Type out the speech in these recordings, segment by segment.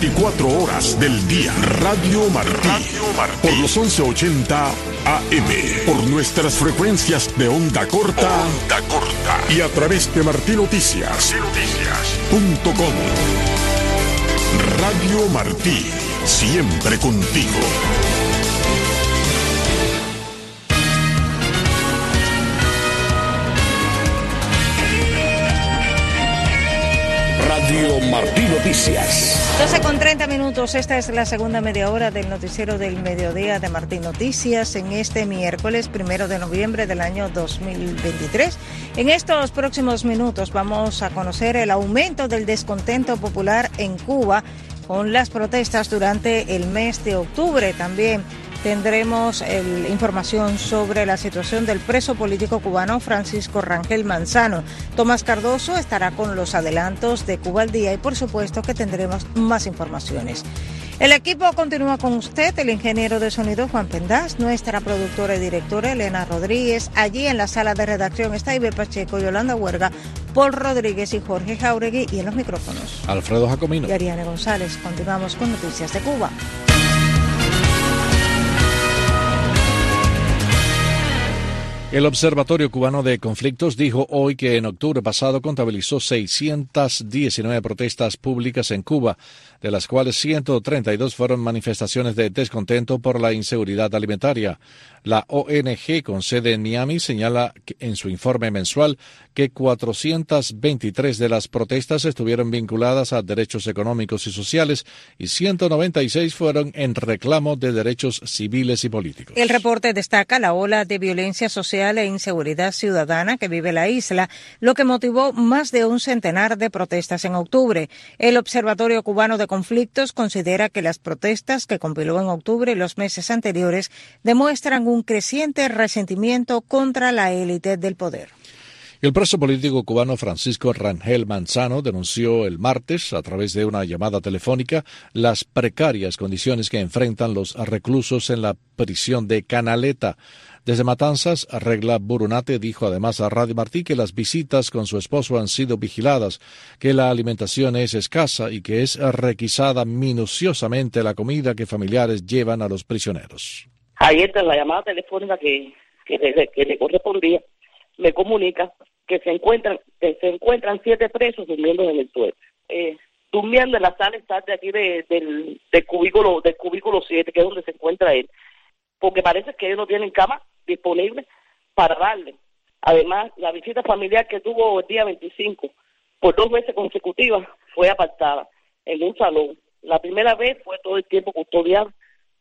24 horas del día. Radio Martí. Por los 1180 AM. Por nuestras frecuencias de onda corta. Onda corta. Y a través de martinoticias. Noticias.com. Radio Martí. Siempre contigo. Radio Noticias. 12 con 30 minutos, esta es la segunda media hora del noticiero del mediodía de Martín Noticias en este miércoles primero de noviembre del año 2023. En estos próximos minutos vamos a conocer el aumento del descontento popular en Cuba con las protestas durante el mes de octubre. También tendremos información sobre la situación del preso político cubano Francisco Rangel Manzano. Tomás Cardoso estará con los adelantos de Cuba al día y por supuesto que tendremos más informaciones. El equipo continúa con usted, el ingeniero de sonido Juan Pendaz, nuestra productora y directora Elena Rodríguez. Allí en la sala de redacción está Iber Pacheco, Yolanda Huerga, Paul Rodríguez y Jorge Jauregui y en los micrófonos. Alfredo Jacomino. Y Ariane González. Continuamos con Noticias de Cuba. El Observatorio Cubano de Conflictos dijo hoy que en octubre pasado contabilizó 619 protestas públicas en Cuba, de las cuales 132 fueron manifestaciones de descontento por la inseguridad alimentaria. La ONG con sede en Miami señala en su informe mensual que 423 de las protestas estuvieron vinculadas a derechos económicos y sociales y 196 fueron en reclamo de derechos civiles y políticos. El reporte destaca la ola de violencia social e inseguridad ciudadana que vive la isla, lo que motivó más de un centenar de protestas en octubre. El Observatorio Cubano de Conflictos considera que las protestas que compiló en octubre y los meses anteriores demuestran un creciente resentimiento contra la élite del poder. El preso político cubano Francisco Rangel Manzano denunció el martes, a través de una llamada telefónica, las precarias condiciones que enfrentan los reclusos en la prisión de Canaleta. Desde Matanzas, Regla Burunate dijo además a Radio Martí que las visitas con su esposo han sido vigiladas, que la alimentación es escasa y que es requisada minuciosamente la comida que familiares llevan a los prisioneros. Ayer en la llamada telefónica que, que, le, correspondía, me comunica que se encuentran que se encuentran siete presos durmiendo en el suelo. Eh, durmiendo en la sala de aquí de, del, del cubículo del cubículo 7, que es donde se encuentra él, porque parece que ellos no tienen cama disponible para darle. Además, la visita familiar que tuvo el día 25 por dos veces consecutivas fue apartada en un salón. La primera vez fue todo el tiempo custodiado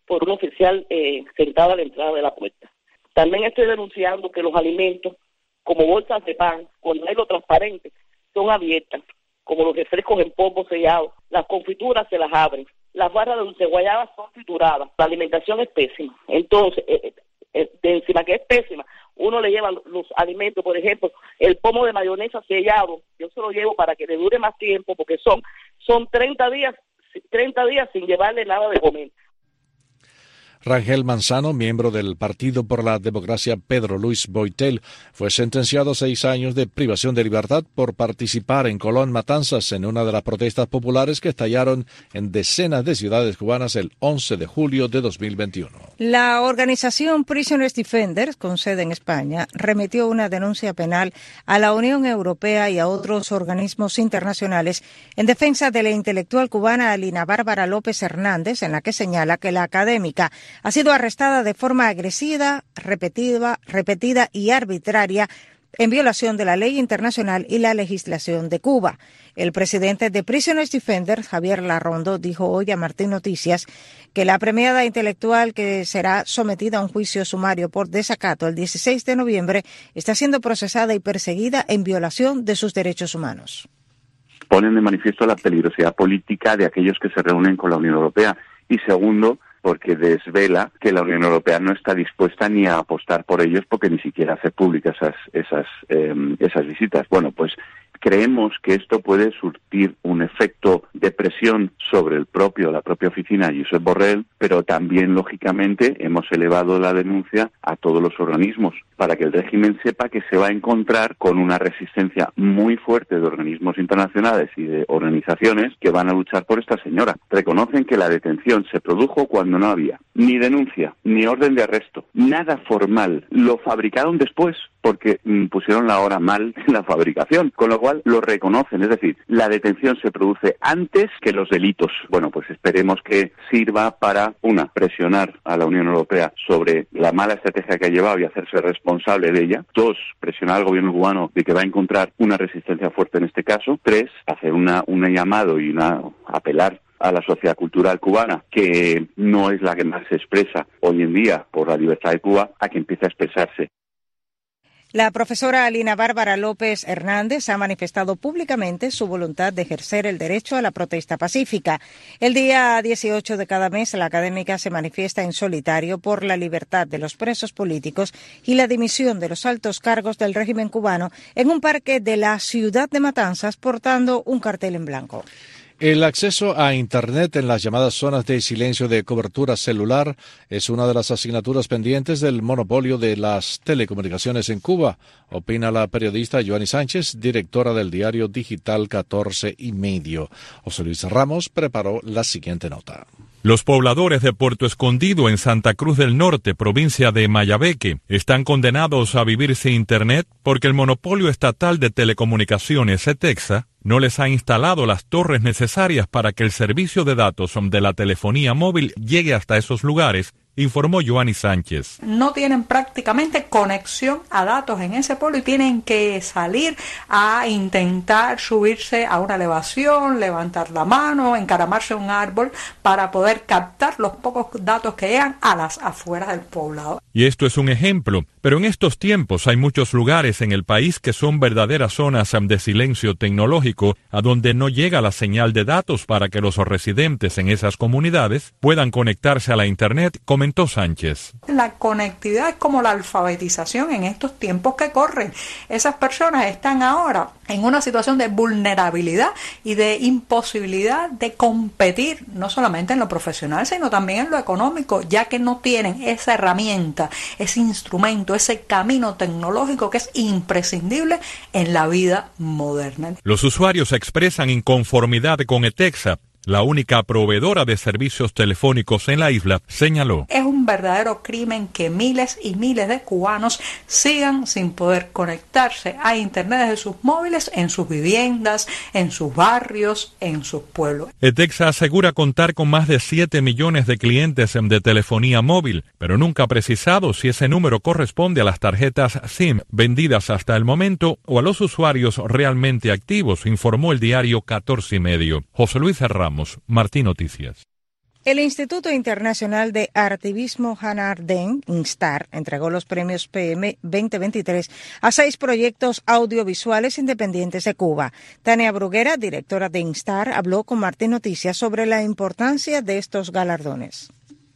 por un oficial eh, sentado a la entrada de la puerta. También estoy denunciando que los alimentos, como bolsas de pan, con negro transparente, son abiertas, como los refrescos en polvo sellado, las confituras se las abren, las barras de dulce guayaba son trituradas, la alimentación es pésima. Entonces, eh, eh, de encima que es pésima, uno le lleva los alimentos, por ejemplo, el pomo de mayonesa sellado, yo se lo llevo para que le dure más tiempo, porque son, son 30 días, 30 días sin llevarle nada de comer. Rangel Manzano, miembro del Partido por la Democracia Pedro Luis Boitel, fue sentenciado a seis años de privación de libertad por participar en Colón Matanzas en una de las protestas populares que estallaron en decenas de ciudades cubanas el 11 de julio de 2021. La organización Prisoners Defenders, con sede en España, remitió una denuncia penal a la Unión Europea y a otros organismos internacionales en defensa de la intelectual cubana Alina Bárbara López Hernández, en la que señala que la académica ha sido arrestada de forma agresiva, repetida, repetida y arbitraria en violación de la ley internacional y la legislación de Cuba. El presidente de Prisoners Defenders, Javier Larrondo, dijo hoy a Martín Noticias que la premiada intelectual que será sometida a un juicio sumario por desacato el 16 de noviembre está siendo procesada y perseguida en violación de sus derechos humanos. Ponen de manifiesto la peligrosidad política de aquellos que se reúnen con la Unión Europea. Y segundo, porque desvela que la Unión Europea no está dispuesta ni a apostar por ellos porque ni siquiera hace públicas esas esas, em, esas visitas. Bueno, pues Creemos que esto puede surtir un efecto de presión sobre el propio, la propia oficina Josep Borrell, pero también, lógicamente, hemos elevado la denuncia a todos los organismos para que el régimen sepa que se va a encontrar con una resistencia muy fuerte de organismos internacionales y de organizaciones que van a luchar por esta señora. Reconocen que la detención se produjo cuando no había ni denuncia, ni orden de arresto, nada formal. Lo fabricaron después porque mm, pusieron la hora mal en la fabricación, con lo cual lo reconocen. Es decir, la detención se produce antes que los delitos. Bueno, pues esperemos que sirva para, una, presionar a la Unión Europea sobre la mala estrategia que ha llevado y hacerse responsable de ella. Dos, presionar al gobierno cubano de que va a encontrar una resistencia fuerte en este caso. Tres, hacer una, un llamado y una apelar a la sociedad cultural cubana, que no es la que más se expresa hoy en día por la libertad de Cuba, a que empiece a expresarse. La profesora Alina Bárbara López Hernández ha manifestado públicamente su voluntad de ejercer el derecho a la protesta pacífica. El día 18 de cada mes, la académica se manifiesta en solitario por la libertad de los presos políticos y la dimisión de los altos cargos del régimen cubano en un parque de la ciudad de Matanzas portando un cartel en blanco. El acceso a Internet en las llamadas zonas de silencio de cobertura celular es una de las asignaturas pendientes del monopolio de las telecomunicaciones en Cuba, opina la periodista Joanny Sánchez, directora del diario digital 14 y medio. José Luis Ramos preparó la siguiente nota. Los pobladores de Puerto Escondido en Santa Cruz del Norte, provincia de Mayabeque, están condenados a vivir sin Internet porque el monopolio estatal de telecomunicaciones ETEXA no les ha instalado las torres necesarias para que el servicio de datos de la telefonía móvil llegue hasta esos lugares informó Joanny Sánchez. No tienen prácticamente conexión a datos en ese pueblo y tienen que salir a intentar subirse a una elevación, levantar la mano, encaramarse a un árbol para poder captar los pocos datos que llegan a las afueras del poblado. Y esto es un ejemplo, pero en estos tiempos hay muchos lugares en el país que son verdaderas zonas de silencio tecnológico a donde no llega la señal de datos para que los residentes en esas comunidades puedan conectarse a la Internet Sánchez. La conectividad es como la alfabetización en estos tiempos que corren. Esas personas están ahora en una situación de vulnerabilidad y de imposibilidad de competir, no solamente en lo profesional, sino también en lo económico, ya que no tienen esa herramienta, ese instrumento, ese camino tecnológico que es imprescindible en la vida moderna. Los usuarios expresan inconformidad con ETEXA la única proveedora de servicios telefónicos en la isla, señaló. Es un verdadero crimen que miles y miles de cubanos sigan sin poder conectarse a Internet desde sus móviles en sus viviendas, en sus barrios, en sus pueblos. ETEXA asegura contar con más de 7 millones de clientes de telefonía móvil, pero nunca ha precisado si ese número corresponde a las tarjetas SIM vendidas hasta el momento o a los usuarios realmente activos, informó el diario 14 y medio. José Luis Herrán Martín Noticias. El Instituto Internacional de Artivismo Hannah Arden, INSTAR, entregó los premios PM 2023 a seis proyectos audiovisuales independientes de Cuba. Tania Bruguera, directora de INSTAR, habló con Martín Noticias sobre la importancia de estos galardones.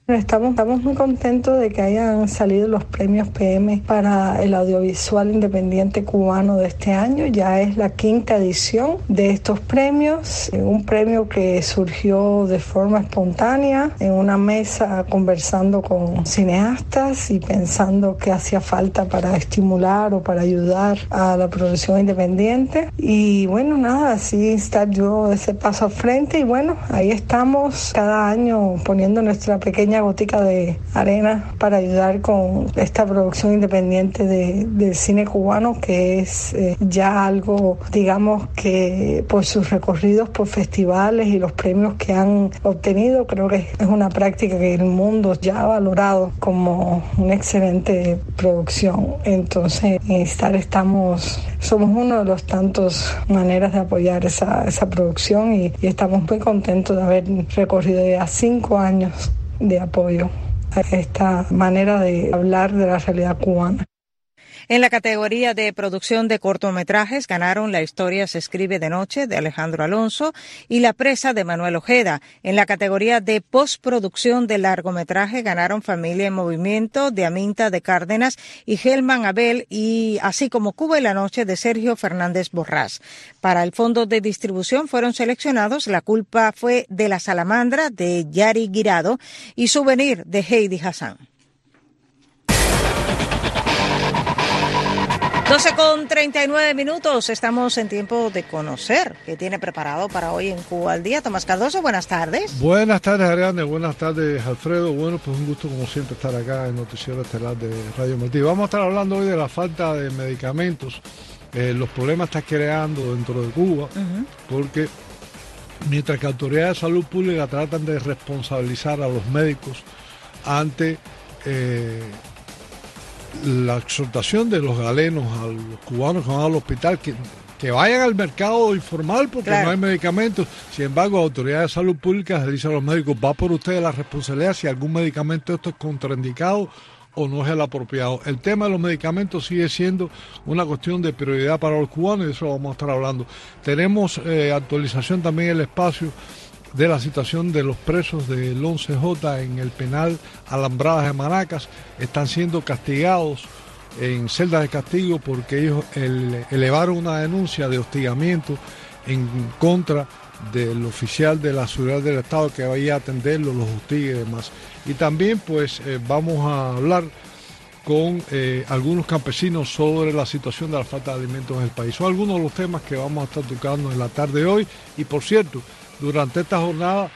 Estamos, estamos muy contentos de que hayan salido los premios PM para el audiovisual independiente cubano de este año. Ya es la quinta edición de estos premios. Un premio que surgió de forma espontánea en una mesa conversando con cineastas y pensando que hacía falta para estimular o para ayudar a la producción independiente. Y bueno, nada, así estar yo ese paso al frente y bueno, ahí estamos cada año poniendo nuestra pequeña gotica de arena para ayudar con esta producción independiente de, del cine cubano, que es eh, ya algo, digamos, que por sus recorridos por festivales y los premios que han obtenido, creo que es una práctica que el mundo ya ha valorado como una excelente producción. Entonces, en Star estamos, somos uno de los tantos maneras de apoyar esa, esa producción y estamos muy contentos de haber recorrido ya cinco años de apoyo a esta manera de hablar de la realidad cubana. En la categoría de producción de cortometrajes ganaron La historia se escribe de noche de Alejandro Alonso y La presa de Manuel Ojeda. En la categoría de postproducción de largometraje ganaron Familia en Movimiento de Aminta de Cárdenas y Gelman Abel y así como Cuba y la noche de Sergio Fernández Borrás. Para el fondo de distribución fueron seleccionados La culpa fue de la salamandra de Yari Guirado y Souvenir de Heidi Hassan. 12 con 39 minutos. Estamos en tiempo de conocer qué tiene preparado para hoy en Cuba al día. Tomás Cardoso, buenas tardes. Buenas tardes, Ariane. Buenas tardes, Alfredo. Bueno, pues un gusto, como siempre, estar acá en Noticiero Estelar de Radio Martí. Vamos a estar hablando hoy de la falta de medicamentos, eh, los problemas que está creando dentro de Cuba, porque mientras que autoridades de salud pública tratan de responsabilizar a los médicos ante. Eh, la exhortación de los galenos a los cubanos que van al hospital que, que vayan al mercado informal porque no hay medicamentos. Sin embargo, autoridades de salud pública le dicen a los médicos, va por ustedes la responsabilidad si algún medicamento esto es contraindicado o no es el apropiado. El tema de los medicamentos sigue siendo una cuestión de prioridad para los cubanos y de eso vamos a estar hablando. Tenemos eh, actualización también en el espacio de la situación de los presos del 11J en el penal Alambradas de Manacas. Están siendo castigados en celdas de castigo porque ellos elevaron una denuncia de hostigamiento en contra del oficial de la seguridad del Estado que vaya a atenderlo, los hostigue y demás. Y también pues eh, vamos a hablar con eh, algunos campesinos sobre la situación de la falta de alimentos en el país. Son algunos de los temas que vamos a estar tocando en la tarde de hoy. Y por cierto, durante esta jornada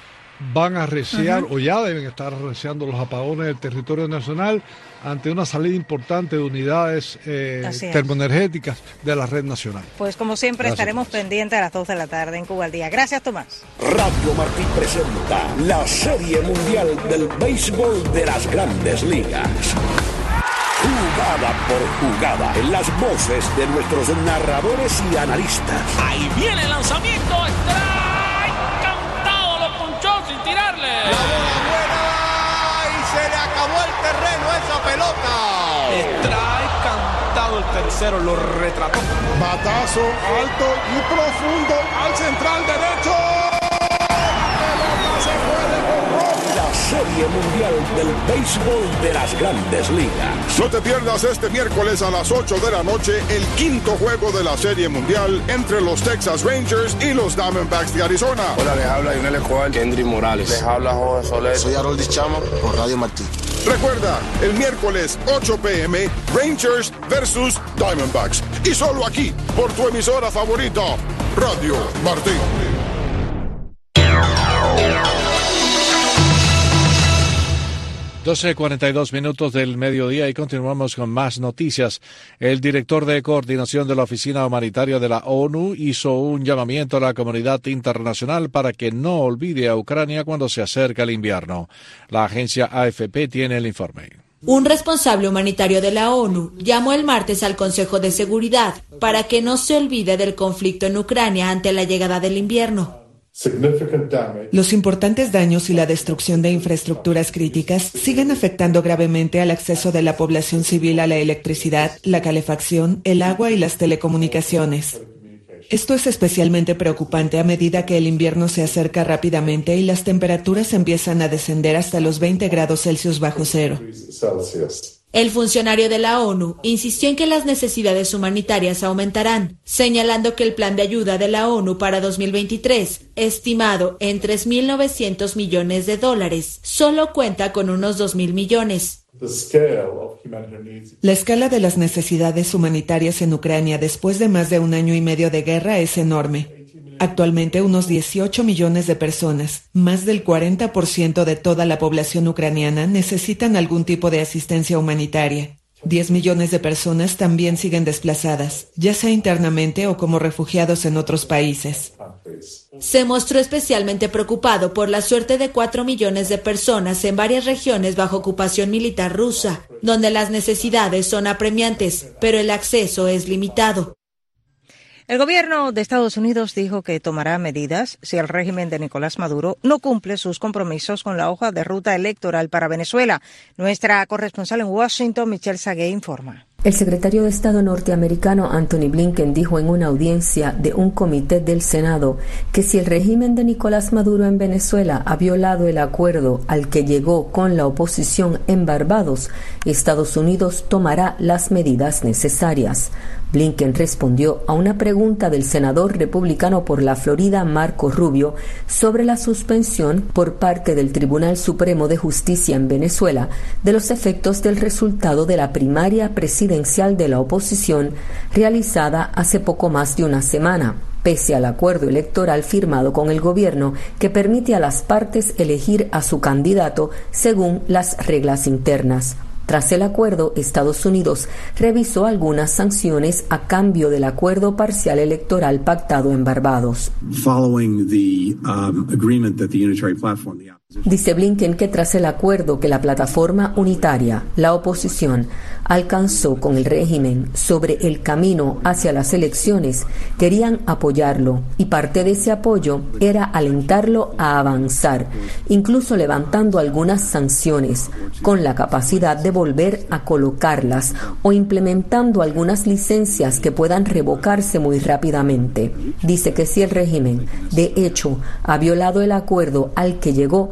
van a reciar o ya deben estar reciando los apagones del territorio nacional ante una salida importante de unidades eh, termoenergéticas de la red nacional. Pues como siempre estaremos pendientes a las 2 de la tarde en Cuba al día. Gracias Tomás. Radio Martí presenta la Serie Mundial del Béisbol de las Grandes Ligas. Jugada por jugada, en las voces de nuestros narradores y analistas. Ahí viene el lanzamiento, la bola buena y se le acabó el terreno a esa pelota. Trae cantado el tercero, lo retrató. Batazo alto y profundo al central derecho. Serie Mundial del Béisbol de las Grandes Ligas. No te pierdas este miércoles a las 8 de la noche el quinto juego de la Serie Mundial entre los Texas Rangers y los Diamondbacks de Arizona. Hola, les habla Lionel Escobar, Kendry Morales. Les habla Jorge Soler. Soy Harold Chama por Radio Martí. Recuerda, el miércoles 8 pm, Rangers versus Diamondbacks. Y solo aquí, por tu emisora favorita, Radio Martí. 12.42 minutos del mediodía y continuamos con más noticias. El director de coordinación de la Oficina Humanitaria de la ONU hizo un llamamiento a la comunidad internacional para que no olvide a Ucrania cuando se acerca el invierno. La agencia AFP tiene el informe. Un responsable humanitario de la ONU llamó el martes al Consejo de Seguridad para que no se olvide del conflicto en Ucrania ante la llegada del invierno. Los importantes daños y la destrucción de infraestructuras críticas siguen afectando gravemente al acceso de la población civil a la electricidad, la calefacción, el agua y las telecomunicaciones. Esto es especialmente preocupante a medida que el invierno se acerca rápidamente y las temperaturas empiezan a descender hasta los 20 grados Celsius bajo cero. El funcionario de la ONU insistió en que las necesidades humanitarias aumentarán, señalando que el plan de ayuda de la ONU para 2023, estimado en 3.900 millones de dólares, solo cuenta con unos 2.000 millones. La escala de las necesidades humanitarias en Ucrania después de más de un año y medio de guerra es enorme. Actualmente unos 18 millones de personas, más del 40% de toda la población ucraniana, necesitan algún tipo de asistencia humanitaria. 10 millones de personas también siguen desplazadas, ya sea internamente o como refugiados en otros países. Se mostró especialmente preocupado por la suerte de 4 millones de personas en varias regiones bajo ocupación militar rusa, donde las necesidades son apremiantes, pero el acceso es limitado. El gobierno de Estados Unidos dijo que tomará medidas si el régimen de Nicolás Maduro no cumple sus compromisos con la hoja de ruta electoral para Venezuela. Nuestra corresponsal en Washington, Michelle Sagué, informa. El secretario de Estado norteamericano Anthony Blinken dijo en una audiencia de un comité del Senado que si el régimen de Nicolás Maduro en Venezuela ha violado el acuerdo al que llegó con la oposición en Barbados, Estados Unidos tomará las medidas necesarias. Blinken respondió a una pregunta del senador republicano por la Florida Marco Rubio sobre la suspensión por parte del Tribunal Supremo de Justicia en Venezuela de los efectos del resultado de la primaria presidencial de la oposición realizada hace poco más de una semana pese al acuerdo electoral firmado con el gobierno que permite a las partes elegir a su candidato según las reglas internas. Tras el acuerdo, Estados Unidos revisó algunas sanciones a cambio del acuerdo parcial electoral pactado en Barbados. Dice Blinken que tras el acuerdo que la plataforma unitaria, la oposición, alcanzó con el régimen sobre el camino hacia las elecciones, querían apoyarlo y parte de ese apoyo era alentarlo a avanzar, incluso levantando algunas sanciones, con la capacidad de volver a colocarlas o implementando algunas licencias que puedan revocarse muy rápidamente. Dice que si el régimen, de hecho, ha violado el acuerdo al que llegó,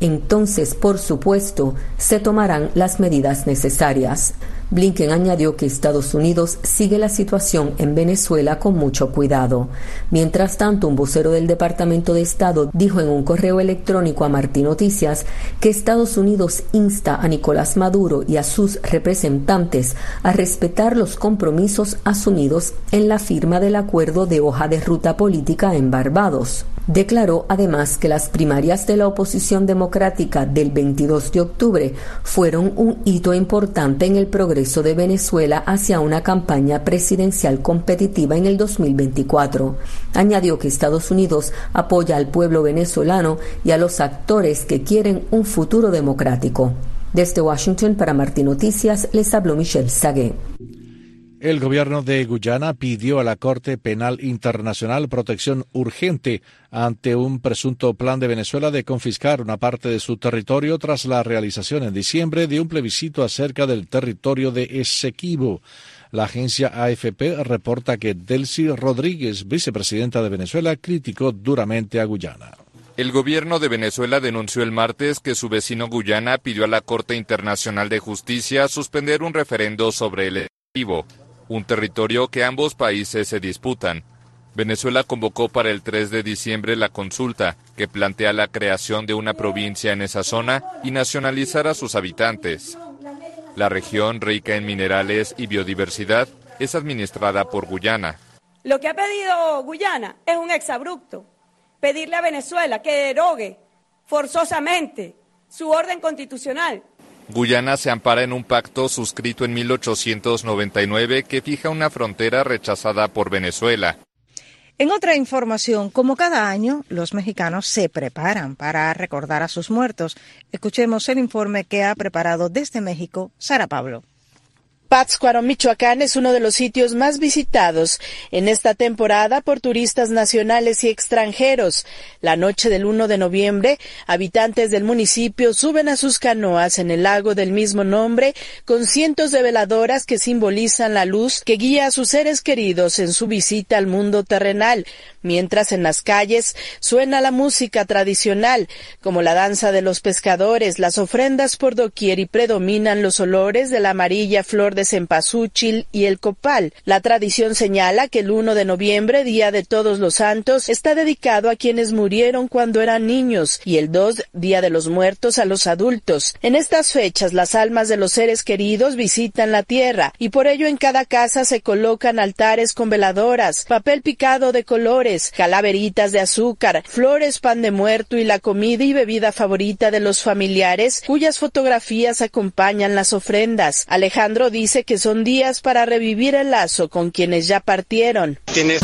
entonces, por supuesto, se tomarán las medidas necesarias. Blinken añadió que Estados Unidos sigue la situación en Venezuela con mucho cuidado. Mientras tanto, un vocero del Departamento de Estado dijo en un correo electrónico a Martín Noticias que Estados Unidos insta a Nicolás Maduro y a sus representantes a respetar los compromisos asumidos en la firma del acuerdo de hoja de ruta política en Barbados. Declaró además que las primarias de la oposición democrática del 22 de octubre fueron un hito importante en el progreso de Venezuela hacia una campaña presidencial competitiva en el 2024. Añadió que Estados Unidos apoya al pueblo venezolano y a los actores que quieren un futuro democrático. Desde Washington para Martín Noticias les habló Michelle Sagué. El gobierno de Guyana pidió a la Corte Penal Internacional protección urgente ante un presunto plan de Venezuela de confiscar una parte de su territorio tras la realización en diciembre de un plebiscito acerca del territorio de Esequibo. La agencia AFP reporta que Delcy Rodríguez, vicepresidenta de Venezuela, criticó duramente a Guyana. El gobierno de Venezuela denunció el martes que su vecino Guyana pidió a la Corte Internacional de Justicia suspender un referendo sobre el Esequibo un territorio que ambos países se disputan. Venezuela convocó para el 3 de diciembre la consulta que plantea la creación de una provincia en esa zona y nacionalizar a sus habitantes. La región, rica en minerales y biodiversidad, es administrada por Guyana. Lo que ha pedido Guyana es un exabrupto, pedirle a Venezuela que derogue forzosamente su orden constitucional Guyana se ampara en un pacto suscrito en 1899 que fija una frontera rechazada por Venezuela. En otra información, como cada año, los mexicanos se preparan para recordar a sus muertos. Escuchemos el informe que ha preparado desde México Sara Pablo. Pátzcuaro, Michoacán es uno de los sitios más visitados en esta temporada por turistas nacionales y extranjeros. La noche del 1 de noviembre, habitantes del municipio suben a sus canoas en el lago del mismo nombre con cientos de veladoras que simbolizan la luz que guía a sus seres queridos en su visita al mundo terrenal, mientras en las calles suena la música tradicional, como la danza de los pescadores, las ofrendas por doquier y predominan los olores de la amarilla flor y el copal. La tradición señala que el 1 de noviembre, Día de Todos los Santos, está dedicado a quienes murieron cuando eran niños y el 2, Día de los Muertos, a los adultos. En estas fechas, las almas de los seres queridos visitan la tierra y por ello en cada casa se colocan altares con veladoras, papel picado de colores, calaveritas de azúcar, flores, pan de muerto y la comida y bebida favorita de los familiares cuyas fotografías acompañan las ofrendas. Alejandro dice dice que son días para revivir el lazo con quienes ya partieron. ¿Tienes?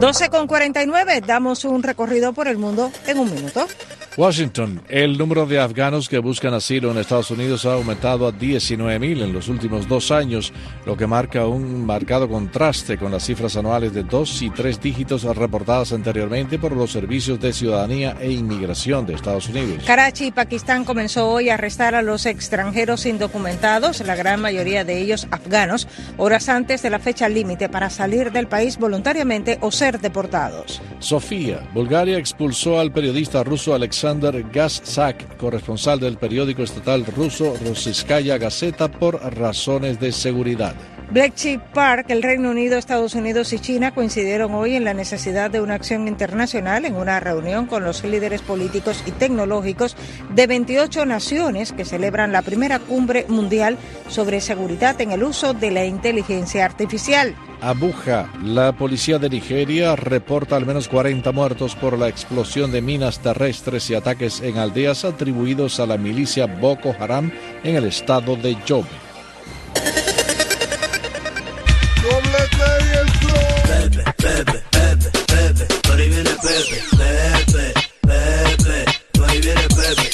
Doce con 49, damos un recorrido por el mundo en un minuto. Washington, el número de afganos que buscan asilo en Estados Unidos ha aumentado a 19.000 en los últimos dos años, lo que marca un marcado contraste con las cifras anuales de dos y tres dígitos reportadas anteriormente por los servicios de ciudadanía e inmigración de Estados Unidos. Karachi, Pakistán, comenzó hoy a arrestar a los extranjeros indocumentados, la gran mayoría de ellos afganos, horas antes de la fecha límite para salir del país voluntariamente o ser deportados. Sofía, Bulgaria expulsó al periodista ruso Alexander Alexander Gazsak, corresponsal del periódico estatal ruso Rossiyskaya Gazeta, por razones de seguridad. Bletchley Park, el Reino Unido, Estados Unidos y China coincidieron hoy en la necesidad de una acción internacional en una reunión con los líderes políticos y tecnológicos de 28 naciones que celebran la primera cumbre mundial sobre seguridad en el uso de la inteligencia artificial. Abuja, la policía de Nigeria reporta al menos 40 muertos por la explosión de minas terrestres y ataques en aldeas atribuidos a la milicia Boko Haram en el estado de Yobe.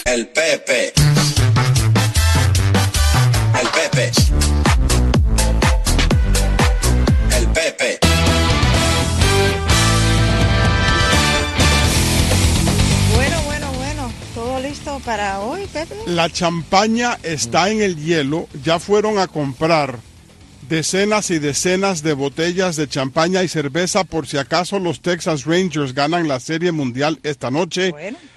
El Pepe. El Pepe. Pepe. Bueno, bueno, bueno. ¿Todo listo para hoy, Pepe? La champaña está en el hielo. Ya fueron a comprar decenas y decenas de botellas de champaña y cerveza por si acaso los Texas Rangers ganan la Serie Mundial esta noche.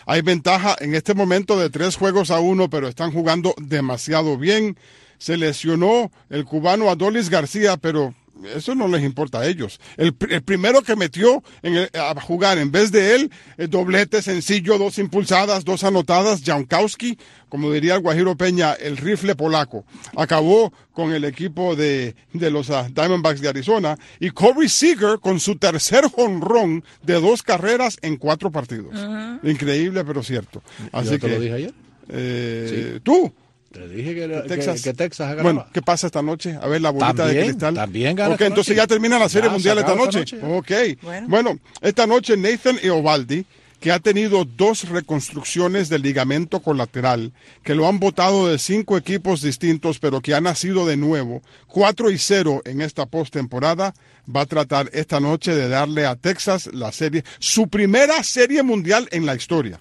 Hay ventaja en este momento de tres juegos a uno, pero están jugando demasiado bien. Se lesionó el cubano Adolis García, pero eso no les importa a ellos. El, primero que metió en a jugar en vez de él, el doblete sencillo, dos impulsadas, dos anotadas, Jankowski, como diría el Guajiro Peña, el rifle polaco. Acabó con el equipo de, los ah, Diamondbacks de Arizona. Y Corey Seager con su tercer jonrón de dos carreras en cuatro partidos. Increíble, pero cierto. Así que, lo dije ayer? Eh, Tú. Te dije que, Texas, que, Texas Bueno, ¿qué pasa esta noche? A ver la bolita de cristal. También gana. Ok, entonces ya termina la Serie Mundial esta noche. ok. Bueno. esta noche Nathan Eovaldi, que ha tenido dos reconstrucciones del ligamento colateral, que lo han votado de cinco equipos distintos, pero que ha nacido de nuevo, 4 y 0 en esta postemporada, va a tratar esta noche de darle a Texas la serie, su primera serie mundial en la historia.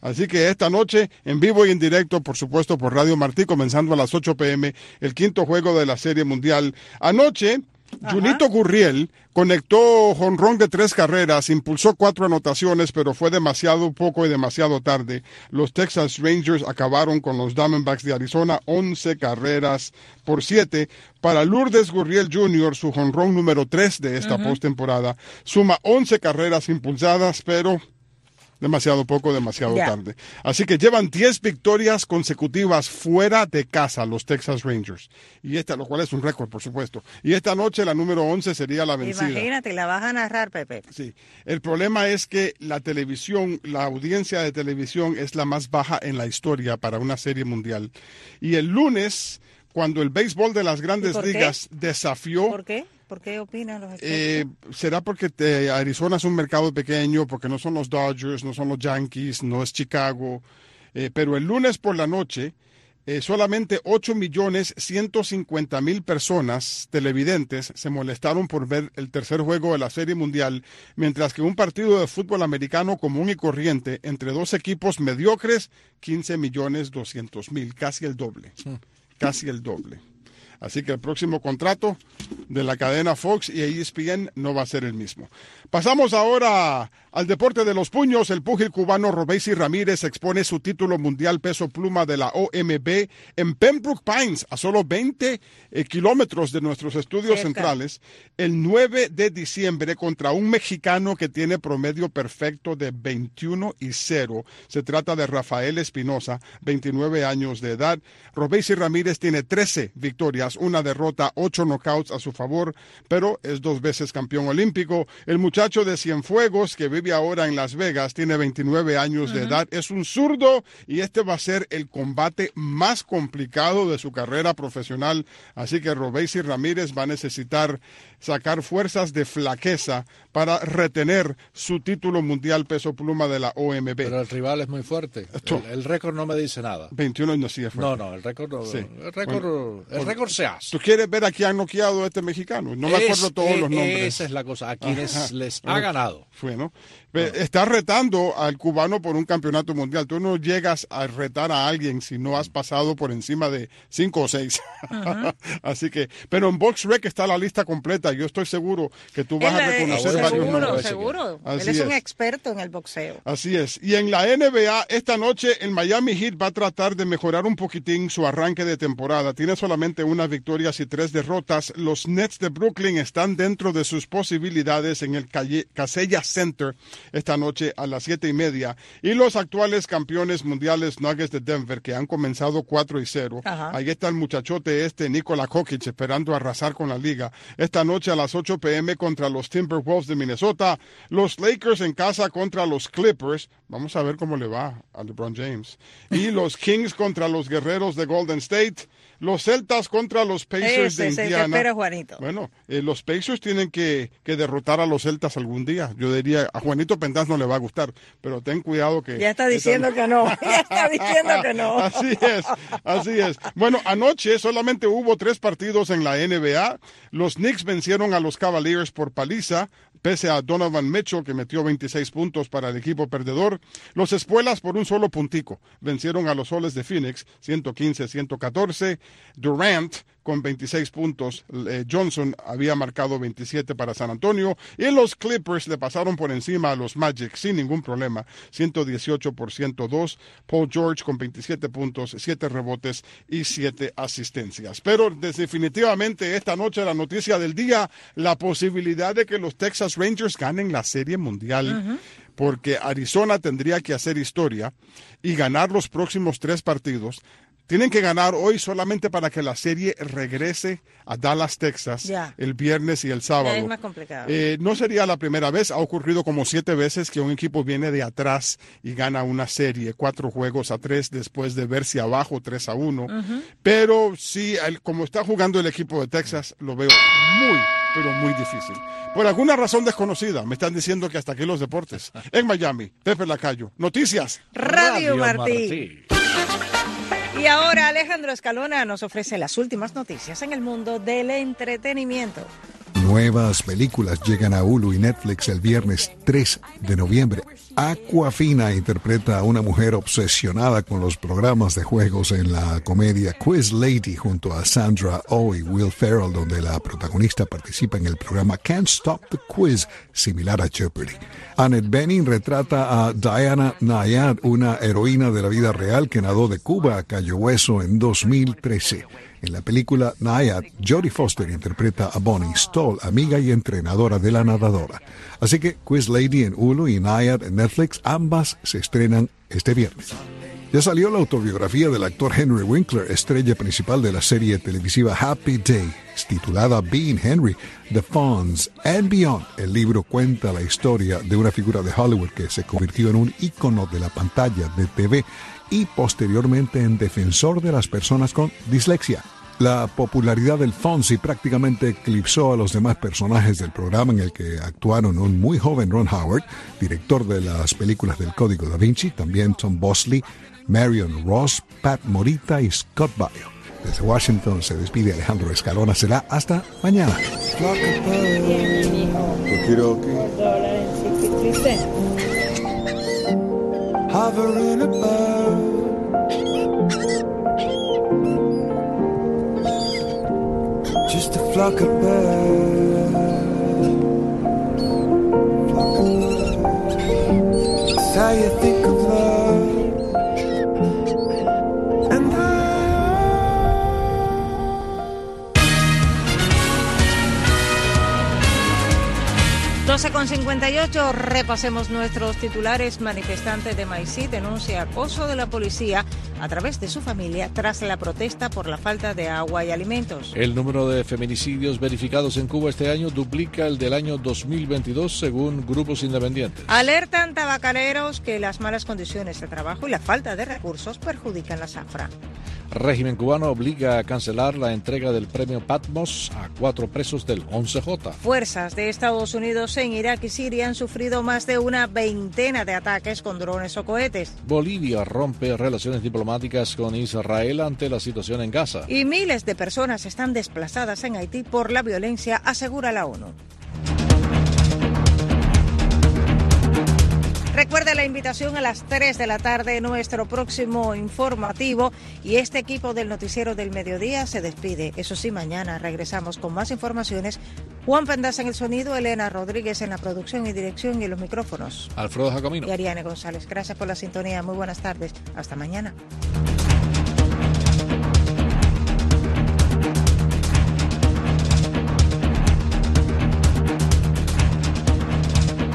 Así que esta noche, en vivo y en directo, por supuesto, por Radio Martí, comenzando a las 8 pm, el quinto juego de la serie mundial. Anoche, Junito Gurriel conectó jonrón de tres carreras, impulsó cuatro anotaciones, pero fue demasiado poco y demasiado tarde. Los Texas Rangers acabaron con los Diamondbacks de Arizona 11 carreras por siete. Para Lourdes Gurriel Jr., su jonrón número tres de esta postemporada, suma 11 carreras impulsadas, pero demasiado poco, demasiado tarde. Así que llevan 10 victorias consecutivas fuera de casa los Texas Rangers. Y esta, lo cual es un récord, por supuesto. Y esta noche la número 11 sería la vencida. Imagínate, la vas a narrar, Pepe. Sí. El problema es que la televisión, la audiencia de televisión es la más baja en la historia para una serie mundial. Y el lunes, cuando el béisbol de las grandes ligas desafió... ¿Por qué? ¿Por qué opinan los eh, ¿Será porque Arizona es un mercado pequeño, porque no son los Dodgers, no son los Yankees, no es Chicago? Eh, pero el lunes por la noche, eh, solamente 8 millones 150 mil personas televidentes se molestaron por ver el tercer juego de la Serie Mundial, mientras que un partido de fútbol americano común y corriente entre dos equipos mediocres, 15 millones 200 mil, casi el doble, hmm. casi el doble. Así que el próximo contrato de la cadena Fox y ESPN no va a ser el mismo. Pasamos ahora al deporte de los puños. El púgil cubano Robesi Ramírez expone su título mundial peso pluma de la OMB en Pembroke Pines, a solo 20 eh, kilómetros de nuestros estudios centrales, el 9 de diciembre contra un mexicano que tiene promedio perfecto de 21 y 0. Se trata de Rafael Espinosa, 29 años de edad. Robesi Ramírez tiene 13 victorias una derrota, ocho knockouts a su favor, pero es dos veces campeón olímpico. El muchacho de Cienfuegos, que vive ahora en Las Vegas, tiene 29 años de edad, es un zurdo y este va a ser el combate más complicado de su carrera profesional. Así que Robesi Ramírez va a necesitar sacar fuerzas de flaqueza para retener su título mundial peso pluma de la OMB. Pero el rival es muy fuerte. El, el récord no me dice nada. 21 no sí es fuerte. No, no, el récord, no, Sí. el récord, Bueno, el récord se hace. ¿Tú quieres ver a quién ha noqueado este mexicano? No me Es- acuerdo todos los nombres. Esa es la cosa, a quienes Ajá. les ha Bueno, ganado. Bueno, ve, está retando al cubano por un campeonato mundial. Tú no llegas a retar a alguien si no has pasado por encima de cinco o seis. Así que, pero en BoxRec está la lista completa. Yo estoy seguro que tú vas a reconocer varios seguro, nombres. seguro. Así Él es, un es. experto en el boxeo. Así es. Y en la NBA, esta noche el Miami Heat va a tratar de mejorar un poquitín su arranque de temporada. Tiene solamente unas victorias y tres derrotas. Los Nets de Brooklyn están dentro de sus posibilidades en el Calle- Casella Center esta noche a las siete y media. Y los actuales campeones mundiales Nuggets de Denver, que han comenzado 4 y 0. Ajá. Ahí está el muchachote este, Nikola Kokic, esperando arrasar con la liga. Esta noche a las 8 pm contra los Timberwolves de Minnesota. Los Lakers en casa contra los Clippers. Vamos a ver cómo le va a LeBron James. Y los Kings contra los Guerreros de Golden State. Los Celtas contra los Pacers Ese de Indiana. espera Juanito. Bueno, eh, los Pacers tienen que, que derrotar a los Celtas algún día. Yo diría, a Juanito Pentás no le va a gustar, pero ten cuidado que... Ya está diciendo que no. Ya está diciendo que no. Así es, así es. Bueno, anoche solamente hubo tres partidos en la NBA. Los Knicks vencieron a los Cavaliers por paliza, pese a Donovan Mitchell, que metió 26 puntos para el equipo perdedor. Los Espuelas por un solo puntico vencieron a los Soles de Phoenix, 115-114. Durant con 26 puntos. Eh, Johnson había marcado 27 para San Antonio. Y los Clippers le pasaron por encima a los Magic sin ningún problema. 118 por 102. Paul George con 27 puntos, 7 rebotes y 7 asistencias. Pero definitivamente esta noche la noticia del día, la posibilidad de que los Texas Rangers ganen la Serie Mundial. Porque Arizona tendría que hacer historia y ganar los próximos tres partidos. Tienen que ganar hoy solamente para que la serie regrese a Dallas, Texas, el viernes y el sábado. Es más complicado. Eh, no sería la primera vez, ha ocurrido como siete veces que un equipo viene de atrás y gana una serie, cuatro juegos a tres después de verse abajo tres a uno. Pero sí, el- como está jugando el equipo de Texas, lo veo muy, pero muy difícil. Por alguna razón desconocida, me están diciendo que hasta aquí los deportes. En Miami, Pepe Lacayo. Noticias. Radio, Martí. Y ahora Alejandro Escalona nos ofrece las últimas noticias en el mundo del entretenimiento. Nuevas películas llegan a Hulu y Netflix el viernes 3 de noviembre. Aquafina interpreta a una mujer obsesionada con los programas de juegos en la comedia Quiz Lady junto a Sandra Oh y Will Ferrell, donde la protagonista participa en el programa Can't Stop the Quiz, similar a Jeopardy. Annette Bening retrata a Diana Nayad, una heroína de la vida real que nadó de Cuba a Cayo Hueso en 2013. En la película Nayad, Jodie Foster interpreta a Bonnie Stoll, amiga y entrenadora de la nadadora. Así que Quiz Lady en Hulu y Nayad en Netflix, ambas se estrenan este viernes. Ya salió la autobiografía del actor Henry Winkler, estrella principal de la serie televisiva Happy Days, titulada Being Henry, The Fonz and Beyond. El libro cuenta la historia de una figura de Hollywood que se convirtió en un ícono de la pantalla de TV y posteriormente en defensor de las personas con dislexia. La popularidad del Fonzie prácticamente eclipsó a los demás personajes del programa en el que actuaron un muy joven Ron Howard, director de las películas del Código da Vinci, también Tom Bosley, Marion Ross, Pat Morita y Scott Baio. Desde Washington se despide Alejandro Escalona. Será hasta mañana. Hovering above. Just a flock of birds. 12 con 58, repasemos nuestros titulares. Manifestante de Maicí denuncia acoso de la policía a través de su familia tras la protesta por la falta de agua y alimentos. El número de feminicidios verificados en Cuba este año duplica el del año 2022 según grupos independientes. Alertan tabacaleros que las malas condiciones de trabajo y la falta de recursos perjudican la zafra. Régimen cubano obliga a cancelar la entrega del premio Patmos a cuatro presos del 11J. Fuerzas de Estados Unidos en Irak y Siria han sufrido más de una veintena de ataques con drones o cohetes. Bolivia rompe relaciones diplomáticas con Israel ante la situación en Gaza. Y miles de personas están desplazadas en Haití por la violencia, asegura la ONU. Recuerde la invitación a las 3 de la tarde, nuestro próximo informativo. Y este equipo del Noticiero del Mediodía se despide. Eso sí, mañana regresamos con más informaciones. Juan Pendas en el sonido, Elena Rodríguez en la producción y dirección y los micrófonos. Alfredo Jacomino. Y Ariane González. Gracias por la sintonía. Muy buenas tardes. Hasta mañana.